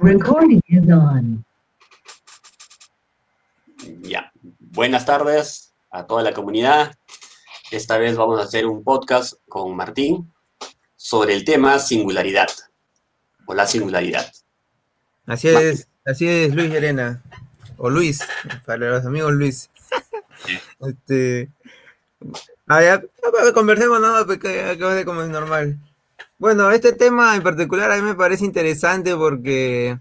Recording is on. Ya. Buenas tardes a toda la comunidad. Esta vez vamos a hacer un podcast con Martín sobre el tema singularidad o la singularidad. Así es, así es Luis Elena. O Luis, para los amigos Luis. este. Ya, conversemos nada, porque acabo de como es normal. Bueno, este tema en particular a mí me parece interesante porque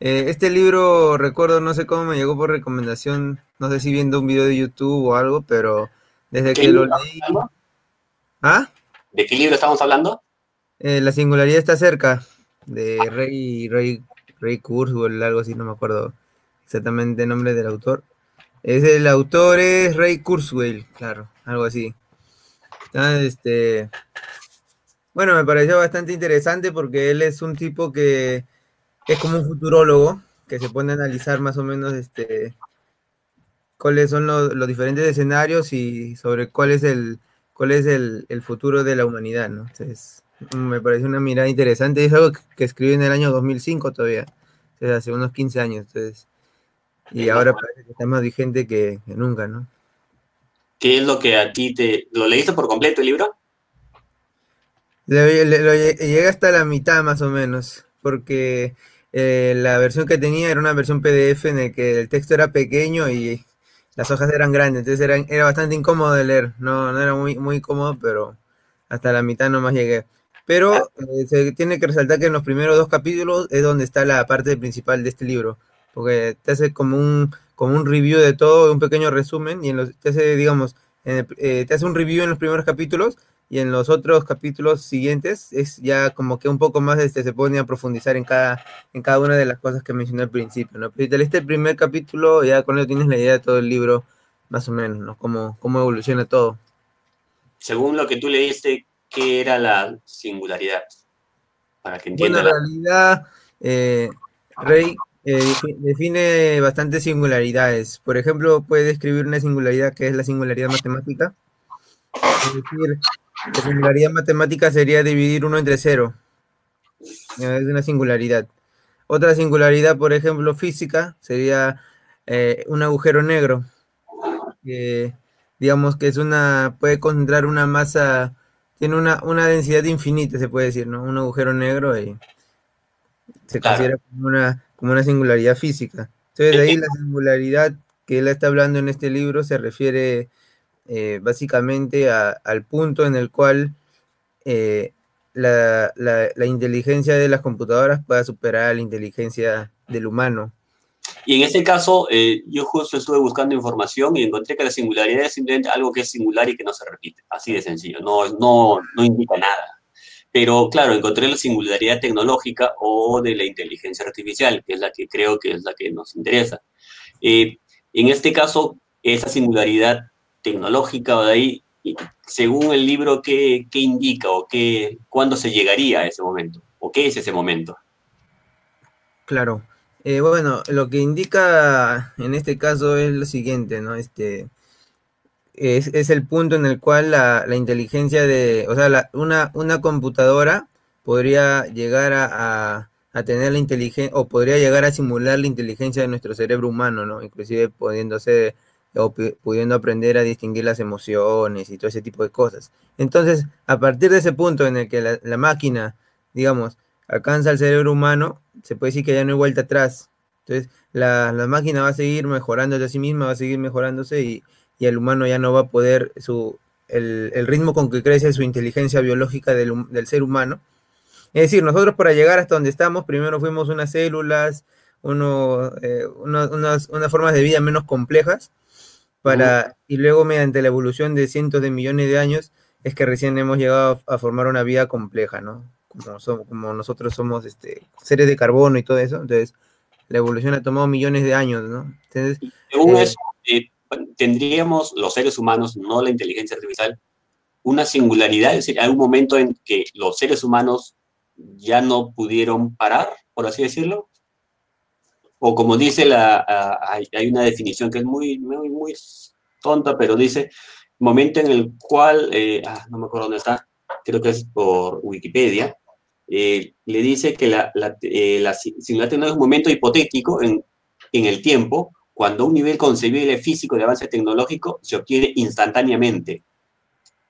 eh, este libro, recuerdo, no sé cómo me llegó por recomendación, no sé si viendo un video de YouTube o algo, pero desde que lo leí... ¿Ah? ¿De qué libro estamos hablando? Eh, la singularidad está cerca, de Rey, Rey, Rey Kurzweil, algo así, no me acuerdo exactamente el nombre del autor. Es el autor es Ray Kurzweil, claro, algo así. este, bueno, me pareció bastante interesante porque él es un tipo que es como un futurólogo que se pone a analizar más o menos este, cuáles son los, diferentes escenarios y sobre cuál es el cuál es el, futuro de la humanidad, ¿no? Entonces, me pareció una mirada interesante. Es algo que, escribió en el año 2005 todavía, hace unos 15 años. Entonces, y ahora parece que está más vigente que, que nunca, ¿no? ¿Qué es lo que a ti te... ¿Lo leíste por completo el libro? Llegué hasta la mitad más o menos, porque eh, la versión que tenía era una versión PDF en el que el texto era pequeño y las hojas eran grandes, entonces era, era bastante incómodo de leer, no, no era muy, muy cómodo, pero hasta la mitad nomás llegué. Pero eh, se tiene que resaltar que en los primeros dos capítulos es donde está la parte principal de este libro, porque te hace como un, como un review de todo, un pequeño resumen, y en los, te hace, digamos, eh, te hace un review en los primeros capítulos y en los otros capítulos siguientes es ya como que un poco más este, se pone a profundizar en cada, en cada una de las cosas que mencioné al principio, ¿no? Pero si te leíste el primer capítulo, ya con eso tienes la idea de todo el libro, más o menos, ¿no? Cómo, cómo evoluciona todo. Según lo que tú leíste, ¿qué era la singularidad? Para que entienda. Bueno, en realidad, eh, Rey eh, define bastantes singularidades. Por ejemplo, puede describir una singularidad que es la singularidad matemática. Es decir, la singularidad matemática sería dividir uno entre cero. Es una singularidad. Otra singularidad, por ejemplo, física, sería eh, un agujero negro. digamos que es una, puede concentrar una masa, tiene una, una, densidad infinita, se puede decir, ¿no? Un agujero negro y se considera como una, como una singularidad física. Entonces, de ahí la singularidad que él está hablando en este libro se refiere eh, básicamente al punto en el cual eh, la, inteligencia de las computadoras pueda superar la inteligencia del humano. Y en este caso, eh, yo justo estuve buscando información y encontré que la singularidad es simplemente algo que es singular y que no se repite, así de sencillo, no, no, no indica nada. Pero claro, encontré la singularidad tecnológica o de la inteligencia artificial, que es la que creo que es la que nos interesa. en este caso, esa singularidad tecnológica o de ahí, según el libro, ¿qué, indica o qué, cuándo se llegaría a ese momento? ¿O qué es ese momento? Claro. Eh, bueno, lo que indica en este caso es lo siguiente, ¿no? Este, es, el punto en el cual la, inteligencia de, o sea, una, una computadora podría llegar a, a, tener la inteligencia, o podría llegar a simular la inteligencia de nuestro cerebro humano, ¿no? Inclusive pudiéndose o pudiendo aprender a distinguir las emociones y todo ese tipo de cosas. Entonces, a partir de ese punto en el que la, máquina, digamos, alcanza al cerebro humano, se puede decir que ya no hay vuelta atrás. Entonces, la, máquina va a seguir mejorando de sí misma, va a seguir mejorándose y, el humano ya no va a poder, su, el, ritmo con que crece su inteligencia biológica del, ser humano. Es decir, nosotros para llegar hasta donde estamos, primero fuimos unas células, uno, eh, unas, unas formas de vida menos complejas, para, y luego mediante la evolución de cientos de millones de años, es que recién hemos llegado a, formar una vida compleja, ¿no? Como, somos, como nosotros somos este, seres de carbono y todo eso, entonces la evolución ha tomado millones de años, ¿no? Entonces, según eh, eso, eh, tendríamos los seres humanos, no la inteligencia artificial, una singularidad, es decir, hay un momento en que los seres humanos ya no pudieron parar, por así decirlo, o como dice la, hay, una definición que es muy, muy, muy tonta, pero dice, momento en el cual, eh, ah, no me acuerdo dónde está, creo que es por Wikipedia, eh, le dice que la, la, eh, la singularidad es un momento hipotético en, en el tiempo cuando un nivel concebible físico de avance tecnológico se obtiene instantáneamente.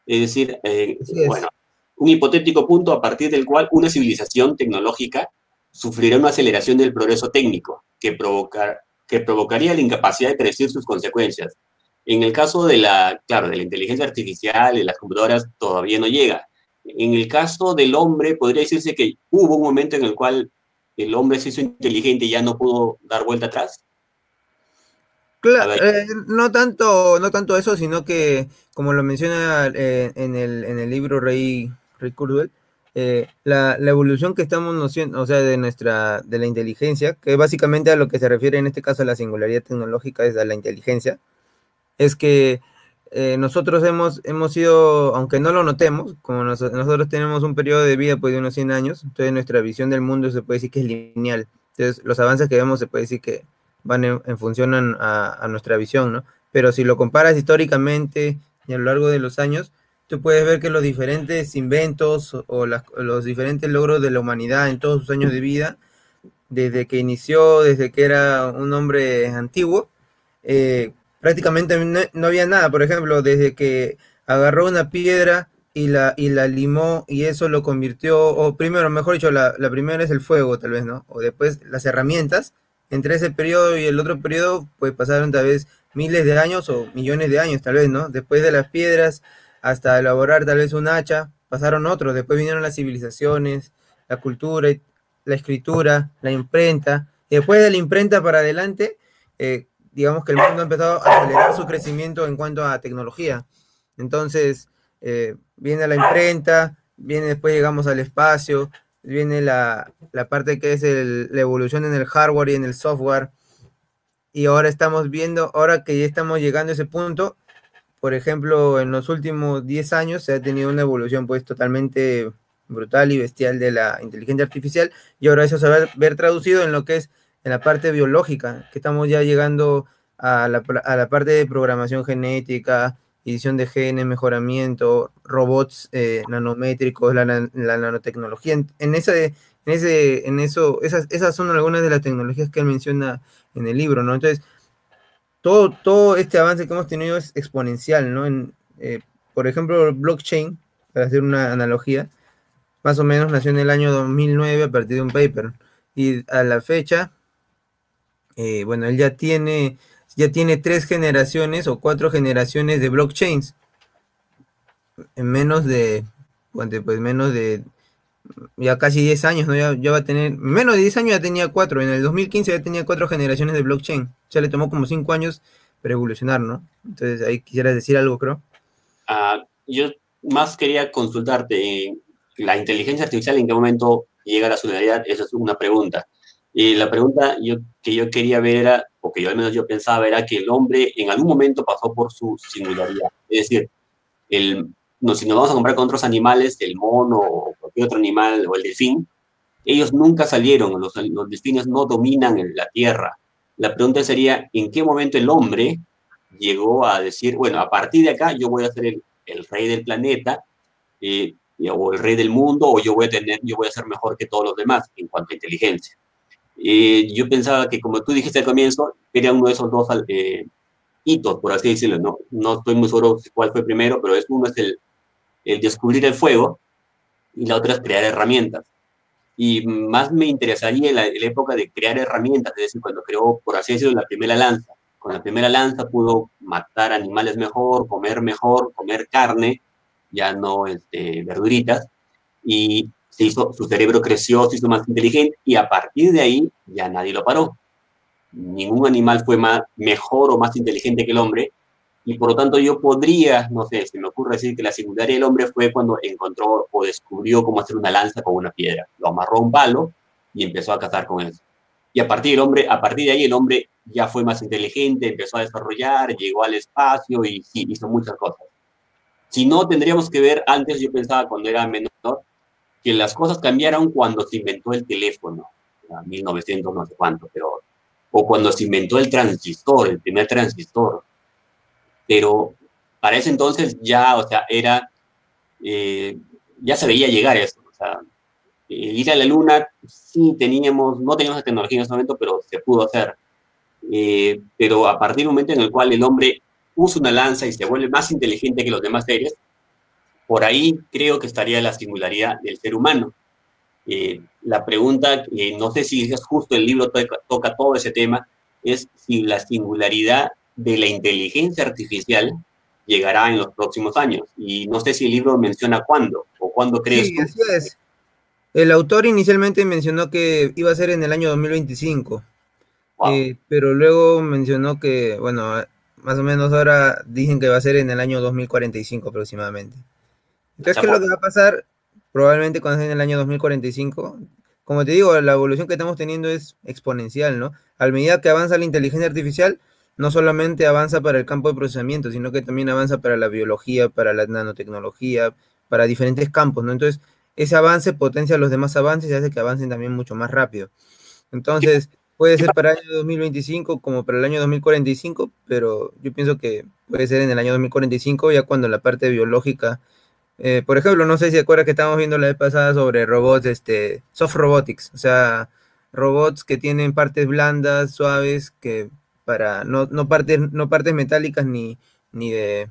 Es decir, eh, es. bueno, un hipotético punto a partir del cual una civilización tecnológica sufrirá una aceleración del progreso técnico que, provocar, que provocaría la incapacidad de predecir sus consecuencias. En el caso de la, claro, de la inteligencia artificial y las computadoras todavía no llega. En el caso del hombre, podría decirse que hubo un momento en el cual el hombre se hizo inteligente y ya no pudo dar vuelta atrás. Claro, eh, no tanto, no tanto eso, sino que, como lo menciona eh, en, el, en el libro Rey, Rey eh, la, la, evolución que estamos haciendo, o sea, de nuestra, de la inteligencia, que básicamente a lo que se refiere en este caso a la singularidad tecnológica es a la inteligencia, es que eh, nosotros hemos, hemos sido, aunque no lo notemos, como nos, nosotros tenemos un periodo de vida pues, de unos 100 años, entonces nuestra visión del mundo se puede decir que es lineal. Entonces, los avances que vemos se puede decir que van en, en función a, a, nuestra visión, ¿no? Pero si lo comparas históricamente y a lo largo de los años, tú puedes ver que los diferentes inventos o, las, los diferentes logros de la humanidad en todos sus años de vida, desde que inició, desde que era un hombre antiguo, eh, prácticamente no, no, había nada. Por ejemplo, desde que agarró una piedra y la, y la limó y eso lo convirtió, o primero, mejor dicho, la, la primera es el fuego, tal vez, ¿no? O después las herramientas. Entre ese periodo y el otro periodo, pues pasaron tal vez miles de años o millones de años, tal vez, ¿no? Después de las piedras, hasta elaborar tal vez un hacha, pasaron otros, después vinieron las civilizaciones, la cultura, la escritura, la imprenta, y después de la imprenta para adelante, eh, digamos que el mundo ha empezado a acelerar su crecimiento en cuanto a tecnología. Entonces, eh, viene la imprenta, viene después llegamos al espacio, viene la, la parte que es la evolución en el hardware y en el software, y ahora estamos viendo, ahora que ya estamos llegando a ese punto, por ejemplo, en los últimos 10 años se ha tenido una evolución pues totalmente brutal y bestial de la inteligencia artificial y ahora eso se va a ver traducido en lo que es en la parte biológica, que estamos ya llegando a la, a la parte de programación genética, edición de genes, mejoramiento, robots eh, nanométricos, la, la, nanotecnología. En, ese, en, ese, en eso, esas, esas son algunas de las tecnologías que él menciona en el libro, ¿no? Entonces, todo, todo este avance que hemos tenido es exponencial, ¿no? Eh, por ejemplo, blockchain, para hacer una analogía, más o menos nació en el año 2009 a partir de un paper. Y a la fecha, eh, bueno, él ya tiene, ya tiene tres generaciones o cuatro generaciones de blockchains. En menos de, pues menos de ya casi 10 años, ¿no? Ya, va a tener, menos de 10 años ya tenía 4, en el 2015 ya tenía 4 generaciones de blockchain, ya le tomó como 5 años para evolucionar, ¿no? Entonces ahí quisieras decir algo, creo. Uh, yo más quería consultarte, ¿la inteligencia artificial en qué momento llega a la solidaridad? Esa es una pregunta. Y la pregunta yo, que yo quería ver era, o que yo al menos yo pensaba, era que el hombre en algún momento pasó por su singularidad. Es decir, el, no, si nos vamos a comprar con otros animales, el mono o otro animal o el delfín, ellos nunca salieron, los, los delfines no dominan la tierra. La pregunta sería, ¿en qué momento el hombre llegó a decir, bueno, a partir de acá yo voy a ser el, el rey del planeta, eh, o el rey del mundo, o yo voy a tener, yo voy a ser mejor que todos los demás en cuanto a inteligencia? Eh, yo pensaba que, como tú dijiste al comienzo, era uno de esos dos eh, hitos, por así decirlo, no, no estoy muy seguro cuál fue primero, pero es uno es el, el descubrir el fuego y la otra es crear herramientas. Y más me interesaría en la, en la, época de crear herramientas, es decir, cuando creó, por así decirlo, la primera lanza. Con la primera lanza pudo matar animales mejor, comer mejor, comer carne, ya no este, verduritas, y se hizo, su cerebro creció, se hizo más inteligente, y a partir de ahí ya nadie lo paró. Ningún animal fue más, mejor o más inteligente que el hombre, y por lo tanto yo podría, no sé, se me ocurre decir que la secundaria del hombre fue cuando encontró o descubrió cómo hacer una lanza con una piedra. Lo amarró a un palo y empezó a cazar con eso. Y a partir, del hombre, a partir de ahí el hombre ya fue más inteligente, empezó a desarrollar, llegó al espacio y sí, hizo muchas cosas. Si no, tendríamos que ver, antes yo pensaba cuando era menor, que las cosas cambiaron cuando se inventó el teléfono, en 1900 no sé cuánto, pero, o cuando se inventó el transistor, el primer transistor, pero para ese entonces ya, o sea, era, eh, ya se veía llegar eso, o sea, ir a la Luna, sí teníamos, no teníamos la tecnología en ese momento, pero se pudo hacer. pero a partir del momento en el cual el hombre usa una lanza y se vuelve más inteligente que los demás seres, por ahí creo que estaría la singularidad del ser humano. Eh, la pregunta, eh, no sé si es justo el libro toca, todo ese tema, es si la singularidad de la inteligencia artificial llegará en los próximos años. Y no sé si el libro menciona cuándo o cuándo crees. Sí, así es. El autor inicialmente mencionó que iba a ser en el año 2025, eh, pero luego mencionó que, bueno, más o menos ahora dicen que va a ser en el año 2045 aproximadamente. Entonces, ¿qué es lo que va a pasar? Probablemente cuando sea en el año 2045, como te digo, la evolución que estamos teniendo es exponencial, ¿no? A medida que avanza la inteligencia artificial, no solamente avanza para el campo de procesamiento, sino que también avanza para la biología, para la nanotecnología, para diferentes campos, ¿no? Entonces, ese avance potencia los demás avances y hace que avancen también mucho más rápido. Entonces, puede ser para el año 2025 como para el año 2045, pero yo pienso que puede ser en el año 2045, ya cuando la parte biológica eh, por ejemplo, no sé si acuerdas que estábamos viendo la vez pasada sobre robots, este, soft robotics, o sea, robots que tienen partes blandas, suaves, que para no, no partes, no partes metálicas ni, ni de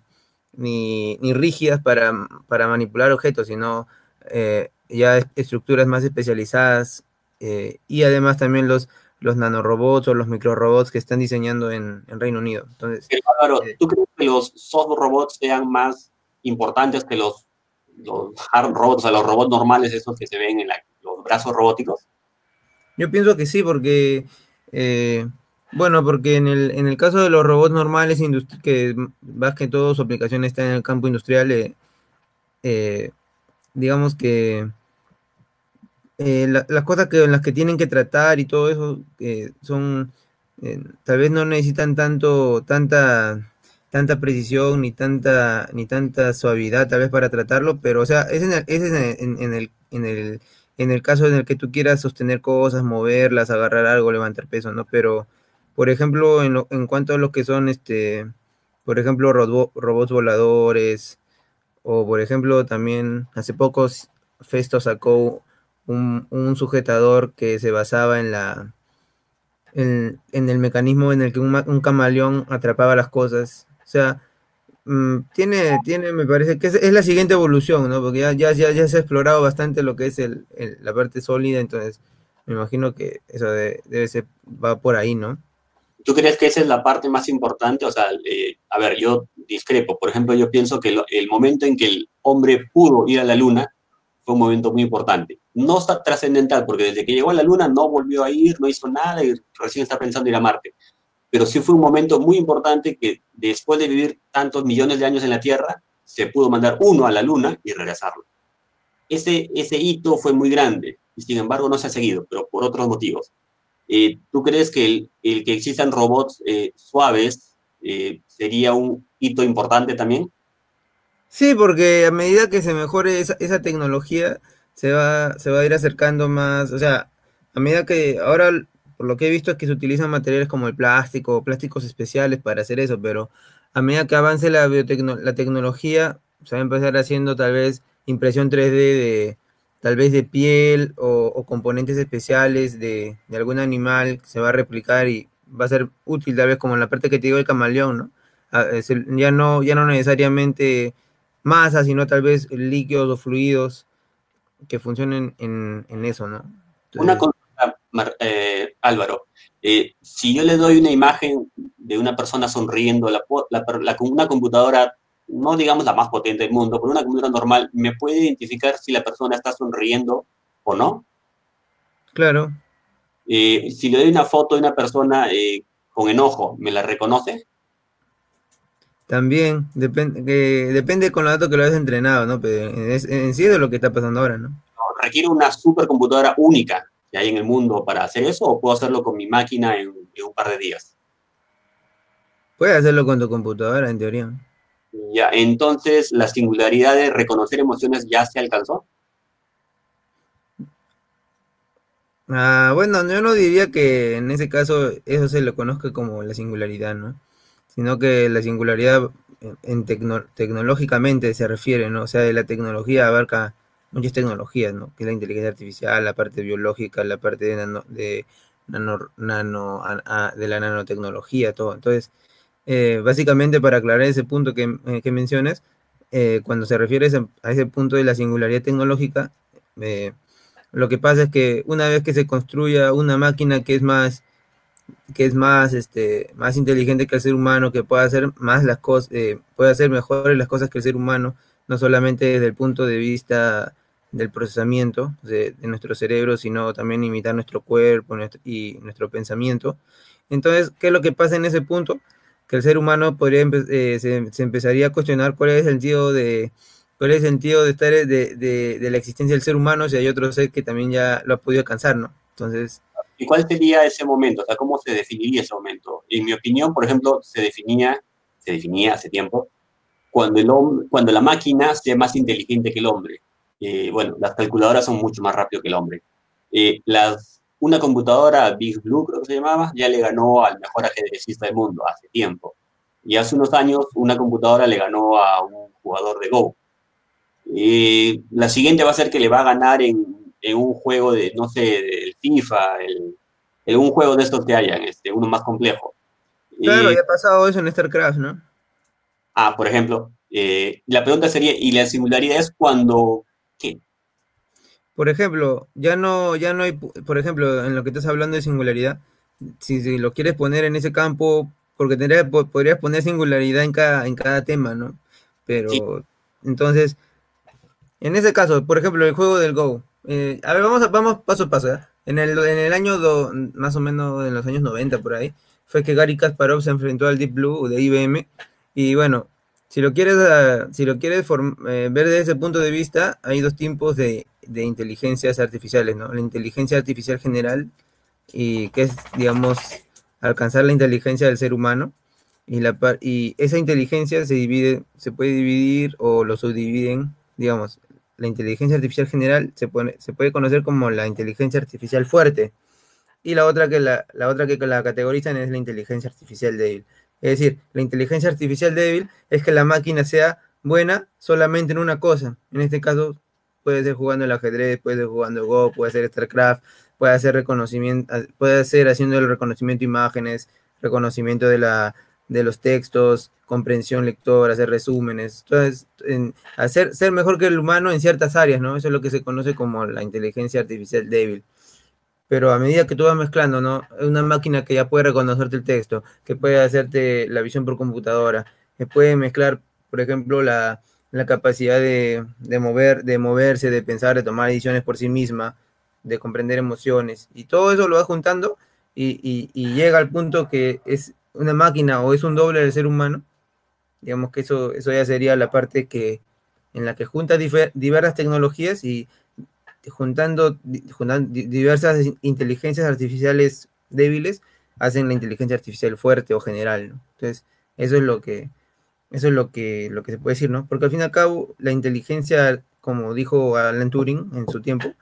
ni, rígidas para, para, manipular objetos, sino eh, ya estructuras más especializadas eh, y además también los, los nanorobots o los microrobots que están diseñando en, Reino Unido. Entonces, ¿tú crees que los soft robots sean más importantes que los los hard robots, o sea, los robots normales, esos que se ven en los brazos robóticos? Yo pienso que sí, porque, eh, bueno, porque en el, en el caso de los robots normales, que más que todo su aplicación está en el campo industrial, eh, eh, digamos que las cosas que, en las que tienen que tratar y todo eso son, tal vez no necesitan tanto, tanta tanta precisión ni tanta ni tanta suavidad tal vez para tratarlo, pero o sea, es en el, es en el, en el, en el, caso en el que tú quieras sostener cosas, moverlas, agarrar algo, levantar peso, ¿no? Pero, por ejemplo, en, lo, en cuanto a lo que son, este, por ejemplo, robots voladores, o por ejemplo, también hace poco Festo sacó un, sujetador que se basaba en la en, el mecanismo en el que un, un camaleón atrapaba las cosas o sea, mm, tiene, tiene, me parece que es, la siguiente evolución, ¿no? Porque ya, ya, ya, se ha explorado bastante lo que es el, la parte sólida, entonces me imagino que eso debe ser, va por ahí, ¿no? ¿Tú crees que esa es la parte más importante? O sea, eh, a ver, yo discrepo. Por ejemplo, yo pienso que el momento en que el hombre pudo ir a la luna fue un momento muy importante. No está trascendental, porque desde que llegó a la luna no volvió a ir, no hizo nada y recién está pensando ir a Marte pero sí fue un momento muy importante que después de vivir tantos millones de años en la Tierra, se pudo mandar uno a la Luna y regresarlo. Ese, ese hito fue muy grande y sin embargo no se ha seguido, pero por otros motivos. Eh, ¿Tú crees que el, que existan robots eh, suaves eh, sería un hito importante también? Sí, porque a medida que se mejore esa, tecnología, se va, se va a ir acercando más, o sea, a medida que ahora por lo que he visto es que se utilizan materiales como el plástico, plásticos especiales para hacer eso, pero a medida que avance la, la tecnología, se va a empezar haciendo tal vez impresión 3D de tal vez de piel o, componentes especiales de, algún animal que se va a replicar y va a ser útil tal vez como en la parte que te digo del camaleón, ¿no? Ah, ya no, ya no necesariamente masa, sino tal vez líquidos o fluidos que funcionen en, eso, ¿no? Una eh, Álvaro, eh, si yo le doy una imagen de una persona sonriendo, la, una computadora, no digamos la más potente del mundo, pero una computadora normal, ¿me puede identificar si la persona está sonriendo o no? Claro. Eh, si le doy una foto de una persona con enojo, ¿me la reconoce? También, depende, depende con los datos que lo hayas entrenado, ¿no? Pero en, sí es de lo que está pasando ahora, ¿no? Requiere una supercomputadora única que hay en el mundo para hacer eso o puedo hacerlo con mi máquina en, un par de días? Puedes hacerlo con tu computadora, en teoría. Ya, entonces la singularidad de reconocer emociones ya se alcanzó. Ah, bueno, yo no diría que en ese caso eso se lo conozca como la singularidad, ¿no? Sino que la singularidad en tecnológicamente se refiere, ¿no? O sea, la tecnología abarca muchas tecnologías, ¿no? Que es la inteligencia artificial, la parte biológica, la parte de, nano, de, de la nanotecnología, todo. Entonces, eh, básicamente para aclarar ese punto que, eh, mencionas, eh, cuando se refiere a ese, punto de la singularidad tecnológica, lo que pasa es que una vez que se construya una máquina que es más que es más este más inteligente que el ser humano, que pueda hacer más las cosas, puede hacer mejores las cosas que el ser humano, no solamente desde el punto de vista del procesamiento de, nuestro cerebro, sino también imitar nuestro cuerpo y nuestro pensamiento. Entonces, ¿qué es lo que pasa en ese punto? Que el ser humano podría eh, se, se, empezaría a cuestionar cuál es el sentido de cuál es el sentido de estar de, de, de, la existencia del ser humano si hay otro ser que también ya lo ha podido alcanzar, ¿no? Entonces. ¿Y cuál sería ese momento? O sea, ¿cómo se definiría ese momento? En mi opinión, por ejemplo, se definía, se definía hace tiempo, cuando, el hombre, cuando la máquina sea más inteligente que el hombre. Eh, bueno, las calculadoras son mucho más rápido que el hombre. Eh, las, una computadora, Big Blue creo que se llamaba, ya le ganó al mejor ajedrecista del mundo hace tiempo. Y hace unos años una computadora le ganó a un jugador de Go. Eh, la siguiente va a ser que le va a ganar en, en un juego de, no sé, del FIFA, el, en un juego de estos que hayan, este, uno más complejo. Claro, eh, ya ha pasado eso en StarCraft, ¿no? Ah, por ejemplo. Eh, la pregunta sería, ¿y la singularidad es cuando qué? Por ejemplo, ya no, ya no hay, por ejemplo, en lo que estás hablando de singularidad, si, si lo quieres poner en ese campo, porque tendría, podrías poner singularidad en cada, en cada tema, ¿no? Pero, sí. entonces, en ese caso, por ejemplo, el juego del Go. Eh, a ver, vamos, a, vamos paso a paso. ¿eh? En, el, en el año, do, más o menos en los años 90 por ahí, fue que Gary Kasparov se enfrentó al Deep Blue de IBM. Y bueno, si lo quieres, uh, si lo quieres eh, ver desde ese punto de vista, hay dos tipos de, inteligencias artificiales, ¿no? La inteligencia artificial general, y que es, digamos, alcanzar la inteligencia del ser humano. Y esa inteligencia se divide, se puede dividir o lo subdividen, digamos, la inteligencia artificial general se, pone, se puede conocer como la inteligencia artificial fuerte. Y la otra que la, la otra que la categorizan es la inteligencia artificial débil. Es decir, la inteligencia artificial débil es que la máquina sea buena solamente en una cosa. En este caso, puede ser jugando el ajedrez, puede ser jugando Go, puede ser StarCraft, puede hacer reconocimiento, puede ser haciendo el reconocimiento de imágenes, reconocimiento de la de los textos, comprensión lector, hacer resúmenes, entonces, en hacer ser mejor que el humano en ciertas áreas, ¿no? Eso es lo que se conoce como la inteligencia artificial débil. Pero a medida que tú vas mezclando, ¿no? Una máquina que ya puede reconocerte el texto, que puede hacerte la visión por computadora, que puede mezclar, por ejemplo, la, la capacidad de, de, mover, de moverse, de pensar, de tomar decisiones por sí misma, de comprender emociones, y todo eso lo vas juntando y, y, llega al punto que es una máquina o es un doble del ser humano, digamos que eso, eso ya sería la parte que en la que junta diversas tecnologías y juntando, juntando diversas inteligencias artificiales débiles hacen la inteligencia artificial fuerte o general. Entonces, eso es lo que eso es lo que lo que se puede decir, ¿no? Porque al fin y al cabo la inteligencia, como dijo Alan Turing en su tiempo,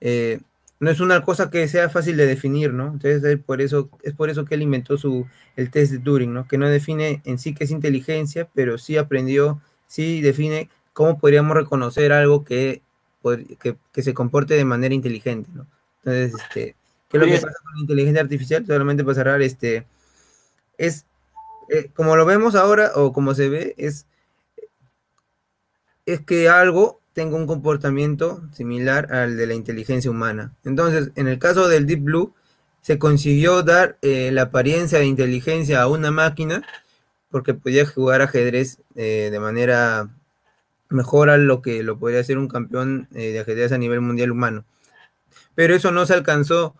eh, no es una cosa que sea fácil de definir, ¿no? Entonces es por eso, es por eso que él inventó su, el test de Turing, ¿no? Que no define en sí qué es inteligencia, pero sí aprendió, sí define cómo podríamos reconocer algo que, que, que se comporte de manera inteligente, ¿no? Entonces, este, ¿qué es lo que pasa con la inteligencia artificial? Solamente para cerrar, este, es, eh, como lo vemos ahora, o como se ve, es, es que algo tenga un comportamiento similar al de la inteligencia humana. Entonces, en el caso del Deep Blue, se consiguió dar eh, la apariencia de inteligencia a una máquina porque podía jugar ajedrez eh, de manera mejor a lo que lo podría hacer un campeón eh, de ajedrez a nivel mundial humano. Pero eso no se alcanzó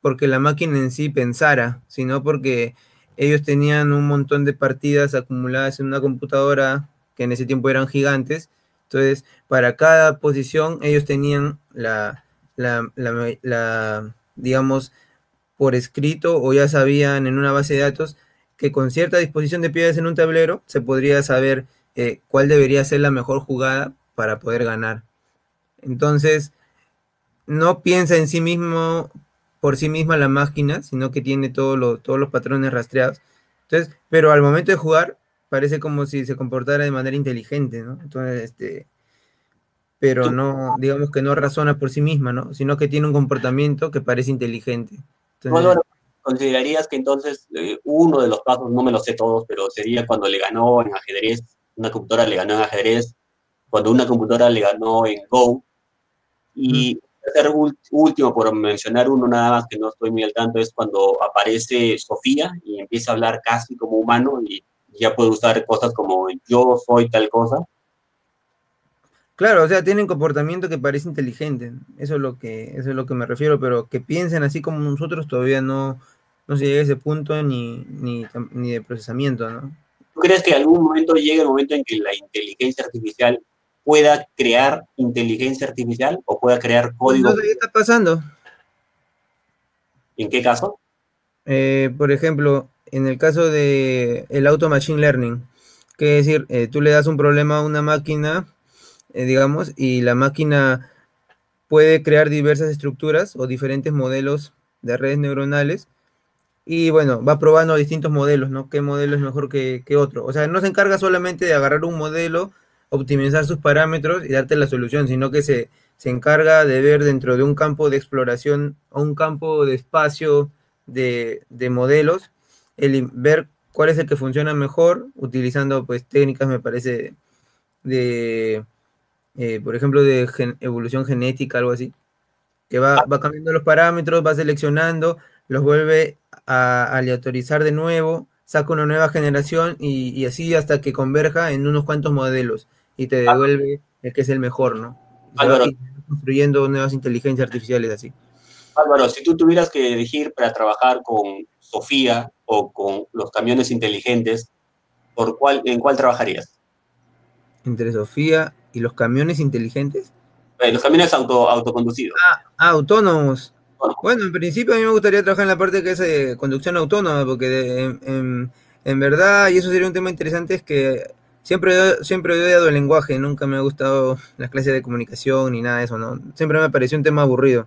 porque la máquina en sí pensara, sino porque ellos tenían un montón de partidas acumuladas en una computadora que en ese tiempo eran gigantes entonces, para cada posición ellos tenían la, la, digamos, por escrito o ya sabían en una base de datos que con cierta disposición de piezas en un tablero se podría saber eh, cuál debería ser la mejor jugada para poder ganar. Entonces, no piensa en sí mismo, por sí misma la máquina, sino que tiene todo lo, todos los patrones rastreados. Entonces, pero al momento de jugar, parece como si se comportara de manera inteligente, ¿no? Entonces, este, pero no, digamos que no razona por sí misma, ¿no? Sino que tiene un comportamiento que parece inteligente. Entonces, ¿considerarías que entonces eh, uno de los pasos, no me lo sé todos, pero sería cuando le ganó en ajedrez, una computadora le ganó en ajedrez, cuando una computadora le ganó en Go, y el último, por mencionar uno nada más que no estoy muy al tanto, es cuando aparece Sofía y empieza a hablar casi como humano y ya puede usar cosas como yo soy tal cosa. Claro, o sea, tienen comportamiento que parece inteligente. Eso es lo que, eso es lo que me refiero, pero que piensen así como nosotros todavía no, no se llega a ese punto ni, ni, ni de procesamiento, ¿no? ¿Tú crees que en algún momento llegue el momento en que la inteligencia artificial pueda crear inteligencia artificial o pueda crear código. ¿Qué está pasando? ¿En qué caso? Eh, por ejemplo, en el caso de el auto machine learning, que es decir, eh, tú le das un problema a una máquina, eh, digamos, y la máquina puede crear diversas estructuras o diferentes modelos de redes neuronales y bueno, va probando distintos modelos, ¿no? ¿Qué modelo es mejor que, que otro? O sea, no se encarga solamente de agarrar un modelo optimizar sus parámetros y darte la solución, sino que se, encarga de ver dentro de un campo de exploración o un campo de espacio de, modelos, el ver cuál es el que funciona mejor, utilizando pues técnicas, me parece, de, eh, por ejemplo, de evolución genética, algo así, que va, va, cambiando los parámetros, va seleccionando, los vuelve a aleatorizar de nuevo, saca una nueva generación y, y así hasta que converja en unos cuantos modelos y te devuelve el que es el mejor, ¿no? Álvaro, construyendo nuevas inteligencias artificiales así. Álvaro, si tú tuvieras que elegir para trabajar con Sofía o con los camiones inteligentes, ¿por cuál, ¿en cuál trabajarías? Entre Sofía y los camiones inteligentes. Eh, los camiones auto, autoconducidos. Ah, ah autónomos. Bueno. en principio a mí me gustaría trabajar en la parte que es de conducción autónoma, porque en, en verdad, y eso sería un tema interesante, es que Siempre, siempre he odiado el lenguaje, nunca me ha gustado las clases de comunicación ni nada de eso, ¿no? Siempre me pareció un tema aburrido.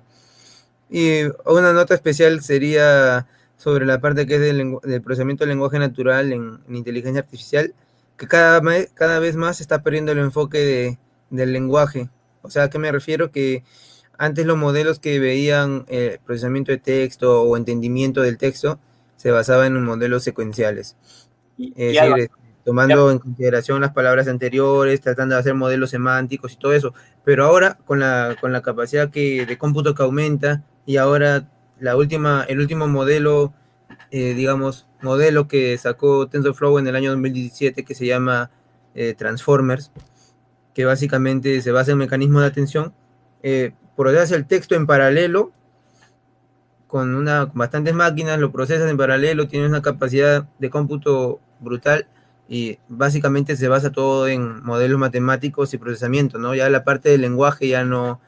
Y una nota especial sería sobre la parte que es del, procesamiento del lenguaje natural en, inteligencia artificial, que cada, cada vez más está perdiendo el enfoque del lenguaje. O sea, ¿a qué me refiero? Que antes los modelos que veían el eh, procesamiento de texto o entendimiento del texto se basaban en modelos secuenciales. Es decir, tomando en consideración las palabras anteriores, tratando de hacer modelos semánticos y todo eso. Pero ahora, con la, con la capacidad que, de cómputo que aumenta, y ahora la última, el último modelo, eh, digamos, modelo que sacó TensorFlow en el año 2017, que se llama eh, Transformers, que básicamente se basa en mecanismo de atención, eh, procesa el texto en paralelo con una con bastantes máquinas, lo procesas en paralelo, tienes una capacidad de cómputo brutal y básicamente se basa todo en modelos matemáticos y procesamiento, ¿no? Ya la parte del lenguaje ya no,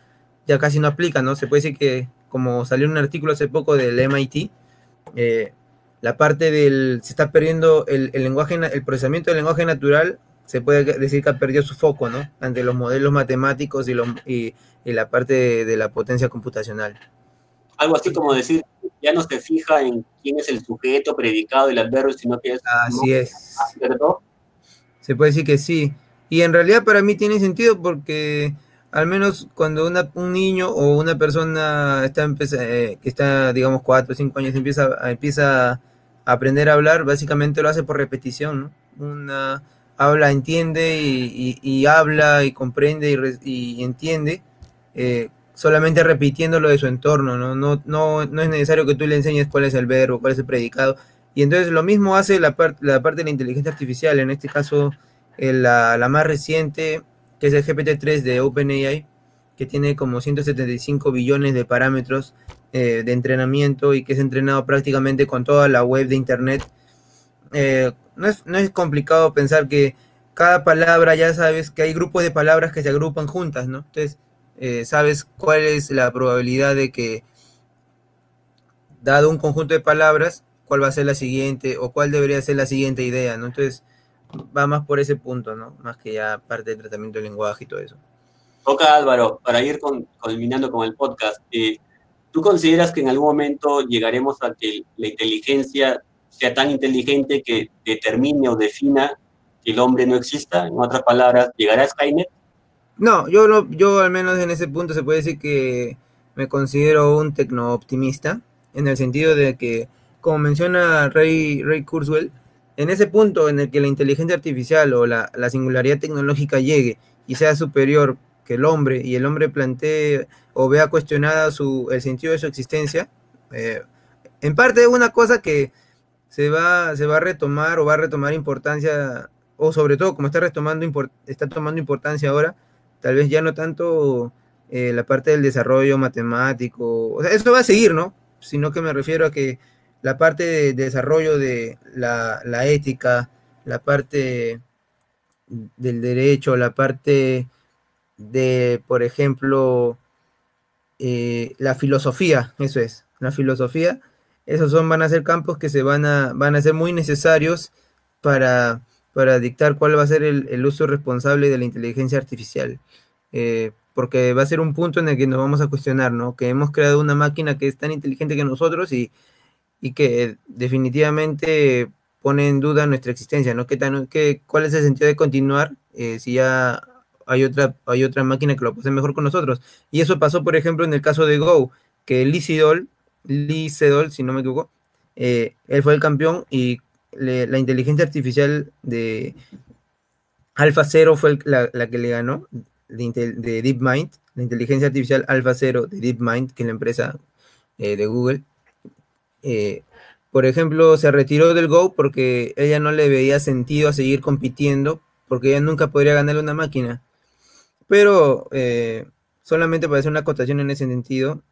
ya casi no aplica, ¿no? Se puede decir que, como salió un artículo hace poco del MIT, eh, la parte del, se está perdiendo el, lenguaje, el procesamiento del lenguaje natural, se puede decir que ha perdido su foco, ¿no? Ante los modelos matemáticos y, y, y la parte de la potencia computacional. Algo así como decir, ya no se fija en quién es el sujeto, predicado, el adverbio, sino que es... Así es. ¿cierto? Se puede decir que sí. Y en realidad para mí tiene sentido porque al menos cuando un niño o una persona está eh, que está, digamos, cuatro o cinco años, empieza, empieza a aprender a hablar, básicamente lo hace por repetición, ¿no? Una habla, entiende y, habla y comprende y, entiende eh, solamente repitiendo lo de su entorno, ¿no? No, no, no es necesario que tú le enseñes cuál es el verbo, cuál es el predicado. Y entonces lo mismo hace la, la parte de la inteligencia artificial, en este caso eh, la, la, más reciente, que es el GPT-3 de OpenAI, que tiene como 175 billones de parámetros eh, de entrenamiento y que es entrenado prácticamente con toda la web de Internet. No, es, no es complicado pensar que cada palabra, ya sabes que hay grupos de palabras que se agrupan juntas, ¿no? Entonces, eh, sabes cuál es la probabilidad de que, dado un conjunto de palabras, cuál va a ser la siguiente o cuál debería ser la siguiente idea, ¿no? Entonces, va más por ese punto, ¿no? Más que ya parte del tratamiento del lenguaje y todo eso. Toca, Álvaro, para ir culminando con el podcast, eh, ¿tú consideras que en algún momento llegaremos a que la inteligencia sea tan inteligente que determine o defina que el hombre no exista? En otras palabras, ¿llegará Skynet? no, yo, lo, yo al menos en ese punto se puede decir que me considero un tecno-optimista, en el sentido de que, como menciona Ray, Ray Kurzweil, en ese punto en el que la inteligencia artificial o la, la singularidad tecnológica llegue y sea superior que el hombre y el hombre plantee o vea cuestionada su, el sentido de su existencia, eh, en parte es una cosa que se va, se va a retomar o va a retomar importancia, o sobre todo como está retomando está tomando importancia ahora, tal vez ya no tanto eh, la parte del desarrollo matemático, o sea, eso va a seguir, ¿no? Sino que me refiero a que la parte de, desarrollo de la, la, ética, la parte del derecho, la parte de, por ejemplo, eh, la filosofía, eso es, la filosofía, esos son, van a ser campos que se van a, van a ser muy necesarios para, para dictar cuál va a ser el, uso responsable de la inteligencia artificial. Eh, porque va a ser un punto en el que nos vamos a cuestionar, ¿no? Que hemos creado una máquina que es tan inteligente que nosotros y, y que definitivamente pone en duda nuestra existencia, ¿no? ¿Qué tan, qué, ¿Cuál es el sentido de continuar eh, si ya hay otra, hay otra máquina que lo puede hacer mejor con nosotros? Y eso pasó, por ejemplo, en el caso de Go, que Lee Sedol, Lee Sedol si no me equivoco, eh, él fue el campeón y la inteligencia artificial de Alpha Zero fue la, que le ganó, de, de, DeepMind, la inteligencia artificial Alpha Zero de DeepMind, que es la empresa eh, de Google. Eh, por ejemplo, se retiró del Go porque ella no le veía sentido a seguir compitiendo, porque ella nunca podría ganarle una máquina. Pero eh, solamente para hacer una acotación en ese sentido,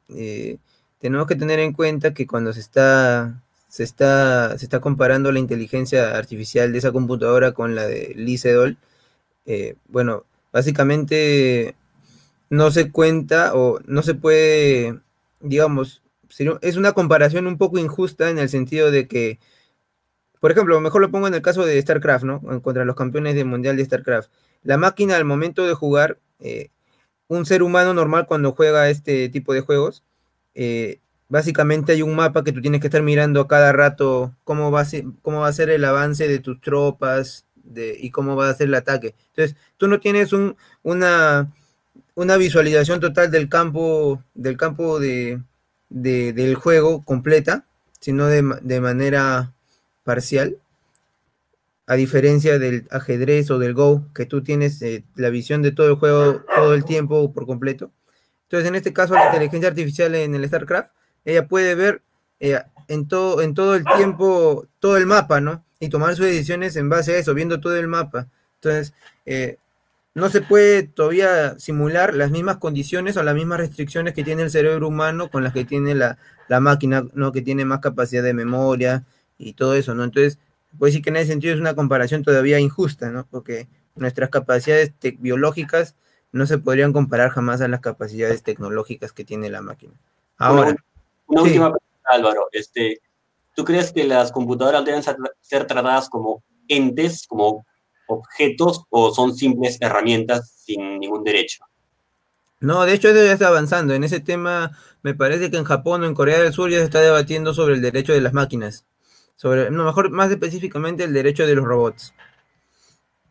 tenemos que tener en cuenta que cuando se está, se está, se está comparando la inteligencia artificial de esa computadora con la de Lee Sedol, bueno, básicamente no se cuenta o no se puede, digamos, es una comparación un poco injusta en el sentido de que, por ejemplo, mejor lo pongo en el caso de StarCraft, ¿no? Contra los campeones del mundial de StarCraft. La máquina al momento de jugar, eh, un ser humano normal cuando juega este tipo de juegos, eh, básicamente hay un mapa que tú tienes que estar mirando a cada rato cómo va a ser, cómo va a ser el avance de tus tropas de, y cómo va a ser el ataque. Entonces, tú no tienes un, una, visualización total del campo, del campo de, del juego completa, sino de, manera parcial, a diferencia del ajedrez o del Go, que tú tienes eh, la visión de todo el juego todo el tiempo por completo. Entonces, en este caso, la inteligencia artificial en el StarCraft, ella puede ver eh, en, todo, en todo el tiempo todo el mapa, ¿no? Y tomar sus decisiones en base a eso, viendo todo el mapa. Entonces, eh, no se puede todavía simular las mismas condiciones o las mismas restricciones que tiene el cerebro humano con las que tiene la, máquina, ¿no? Que tiene más capacidad de memoria y todo eso, ¿no? Entonces, puede decir que en ese sentido es una comparación todavía injusta, ¿no? Porque nuestras capacidades biológicas no se podrían comparar jamás a las capacidades tecnológicas que tiene la máquina. Ahora, una, última pregunta, Álvaro. Este, ¿Tú crees que las computadoras deben ser tratadas como entes, como objetos o son simples herramientas sin ningún derecho? No, de hecho eso ya está avanzando. En ese tema me parece que en Japón o en Corea del Sur ya se está debatiendo sobre el derecho de las máquinas. Sobre, no, mejor más específicamente el derecho de los robots.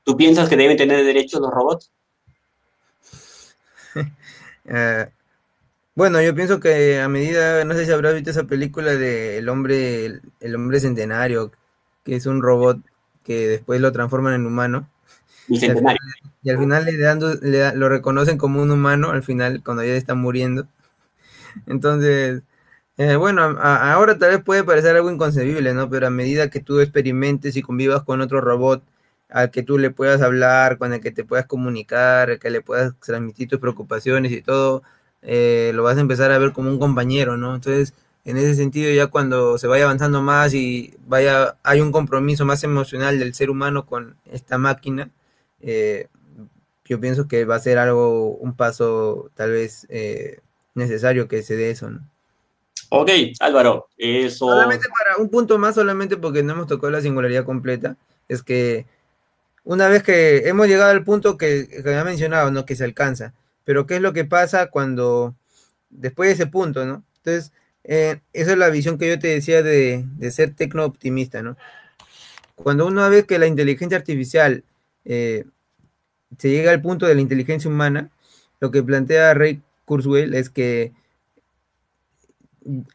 ¿Tú piensas que deben tener derecho los robots? Eh, bueno, yo pienso que a medida, no sé si habrás visto esa película de El hombre, el hombre centenario, que es un robot que después lo transforman en humano. Y al final, y al final le, dando, le lo reconocen como un humano, al final, cuando ya está muriendo. Entonces, eh, bueno, ahora tal vez puede parecer algo inconcebible, ¿no? Pero a medida que tú experimentes y convivas con otro robot al que tú le puedas hablar, con el que te puedas comunicar, que le puedas transmitir tus preocupaciones y todo, eh, lo vas a empezar a ver como un compañero, ¿no? Entonces, en ese sentido ya cuando se vaya avanzando más y vaya hay un compromiso más emocional del ser humano con esta máquina eh, yo pienso que va a ser algo un paso tal vez eh, necesario que se dé eso ¿no? ok Álvaro eso solamente para un punto más solamente porque no hemos tocado la singularidad completa es que una vez que hemos llegado al punto que, que había mencionado no que se alcanza. Pero qué es lo que pasa cuando después de ese punto no entonces eh, esa es la visión que yo te decía de, ser tecno optimista, ¿no? Cuando uno ve que la inteligencia artificial eh, se llega al punto de la inteligencia humana, lo que plantea Ray Kurzweil es que,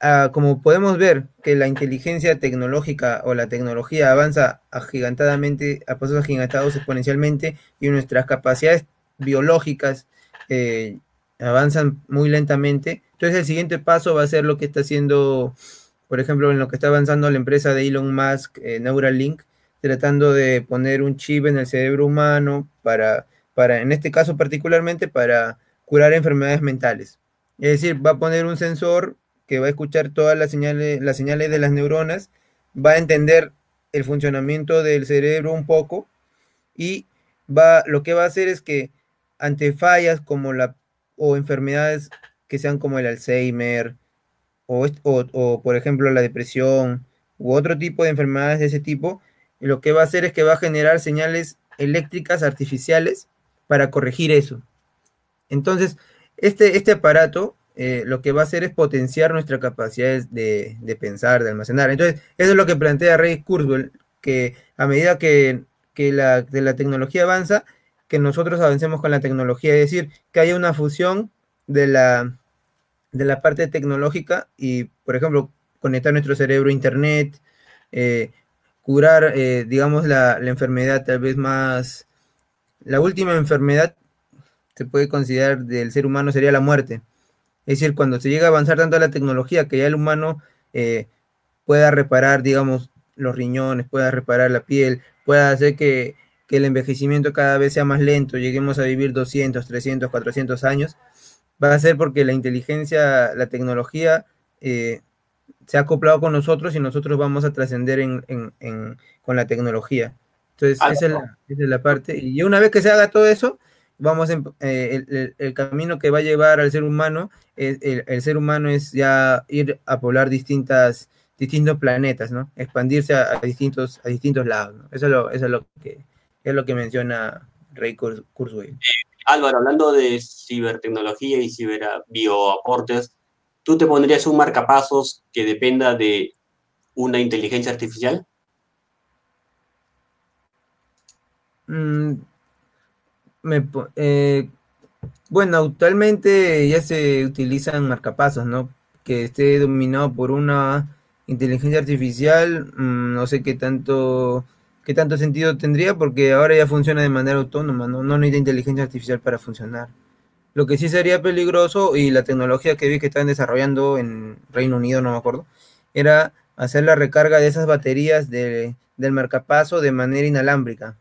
ah, como podemos ver que la inteligencia tecnológica o la tecnología avanza agigantadamente, a pasos agigantados exponencialmente, y nuestras capacidades biológicas eh, avanzan muy lentamente, entonces el siguiente paso va a ser lo que está haciendo, por ejemplo, en lo que está avanzando la empresa de Elon Musk, eh, Neuralink, tratando de poner un chip en el cerebro humano para, para, en este caso particularmente, para curar enfermedades mentales. Es decir, va a poner un sensor que va a escuchar todas las señales, las señales de las neuronas, va a entender el funcionamiento del cerebro un poco y va, lo que va a hacer es que ante fallas como la o enfermedades que sean como el Alzheimer o, o, o por ejemplo la depresión u otro tipo de enfermedades de ese tipo, lo que va a hacer es que va a generar señales eléctricas artificiales para corregir eso. Entonces, este, este aparato eh, lo que va a hacer es potenciar nuestras capacidades de, de, pensar, de almacenar. Entonces, eso es lo que plantea Ray Kurzweil, que a medida que, la, tecnología avanza, que nosotros avancemos con la tecnología, es decir, que haya una fusión de la, de la parte tecnológica y, por ejemplo, conectar nuestro cerebro a Internet, eh, curar, eh, digamos, la, la, enfermedad tal vez más, la última enfermedad se puede considerar del ser humano sería la muerte. Es decir, cuando se llega a avanzar tanto la tecnología que ya el humano eh, pueda reparar, digamos, los riñones, pueda reparar la piel, pueda hacer que, que, el envejecimiento cada vez sea más lento, lleguemos a vivir 200, 300, 400 años, va a ser porque la inteligencia, la tecnología eh, se ha acoplado con nosotros y nosotros vamos a trascender en, en, en, con la tecnología. Entonces, ah, esa, es la, esa, es la, parte. Y una vez que se haga todo eso, vamos en, eh, el, el, camino que va a llevar al ser humano, el, el, ser humano es ya ir a poblar distintas, distintos planetas, ¿no? Expandirse a, a distintos, a distintos lados, ¿no? Eso es lo, eso es lo que es lo que menciona Ray Kurzweil. Álvaro, hablando de cibertecnología y ciberbioaportes, ¿tú te pondrías un marcapasos que dependa de una inteligencia artificial? Mm, me, eh, bueno, actualmente ya se utilizan marcapasos, ¿no? Que esté dominado por una inteligencia artificial, mmm, no sé qué tanto, qué tanto sentido tendría, porque ahora ya funciona de manera autónoma, ¿no? No necesita inteligencia artificial para funcionar. Lo que sí sería peligroso, y la tecnología que vi que están desarrollando en Reino Unido, no me acuerdo, era hacer la recarga de esas baterías de, del marcapaso de manera inalámbrica.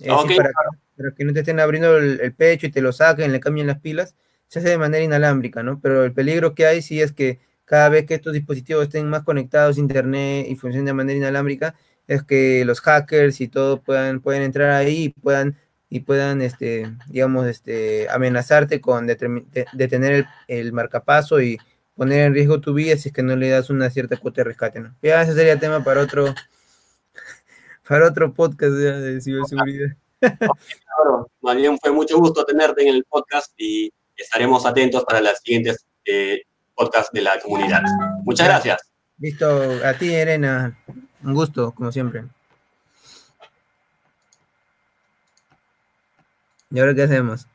Es okay. decir, para, para, que no te estén abriendo el, pecho y te lo saquen, le cambien las pilas, se hace de manera inalámbrica, ¿no? Pero el peligro que hay sí es que cada vez que estos dispositivos estén más conectados a internet y funcionen de manera inalámbrica, es que los hackers y todo puedan, pueden entrar ahí y puedan y puedan, este, digamos, este, amenazarte con detener el, marcapaso y poner en riesgo tu vida si es que no le das una cierta cuota de rescate, ¿no? Ya ese sería tema para otro, para otro podcast de ciberseguridad. Claro, más bien fue mucho gusto tenerte en el podcast y estaremos atentos para las siguientes eh, podcasts de la comunidad. Muchas gracias. Listo, a ti, Elena. Un gusto, como siempre. ¿Y ahora qué hacemos?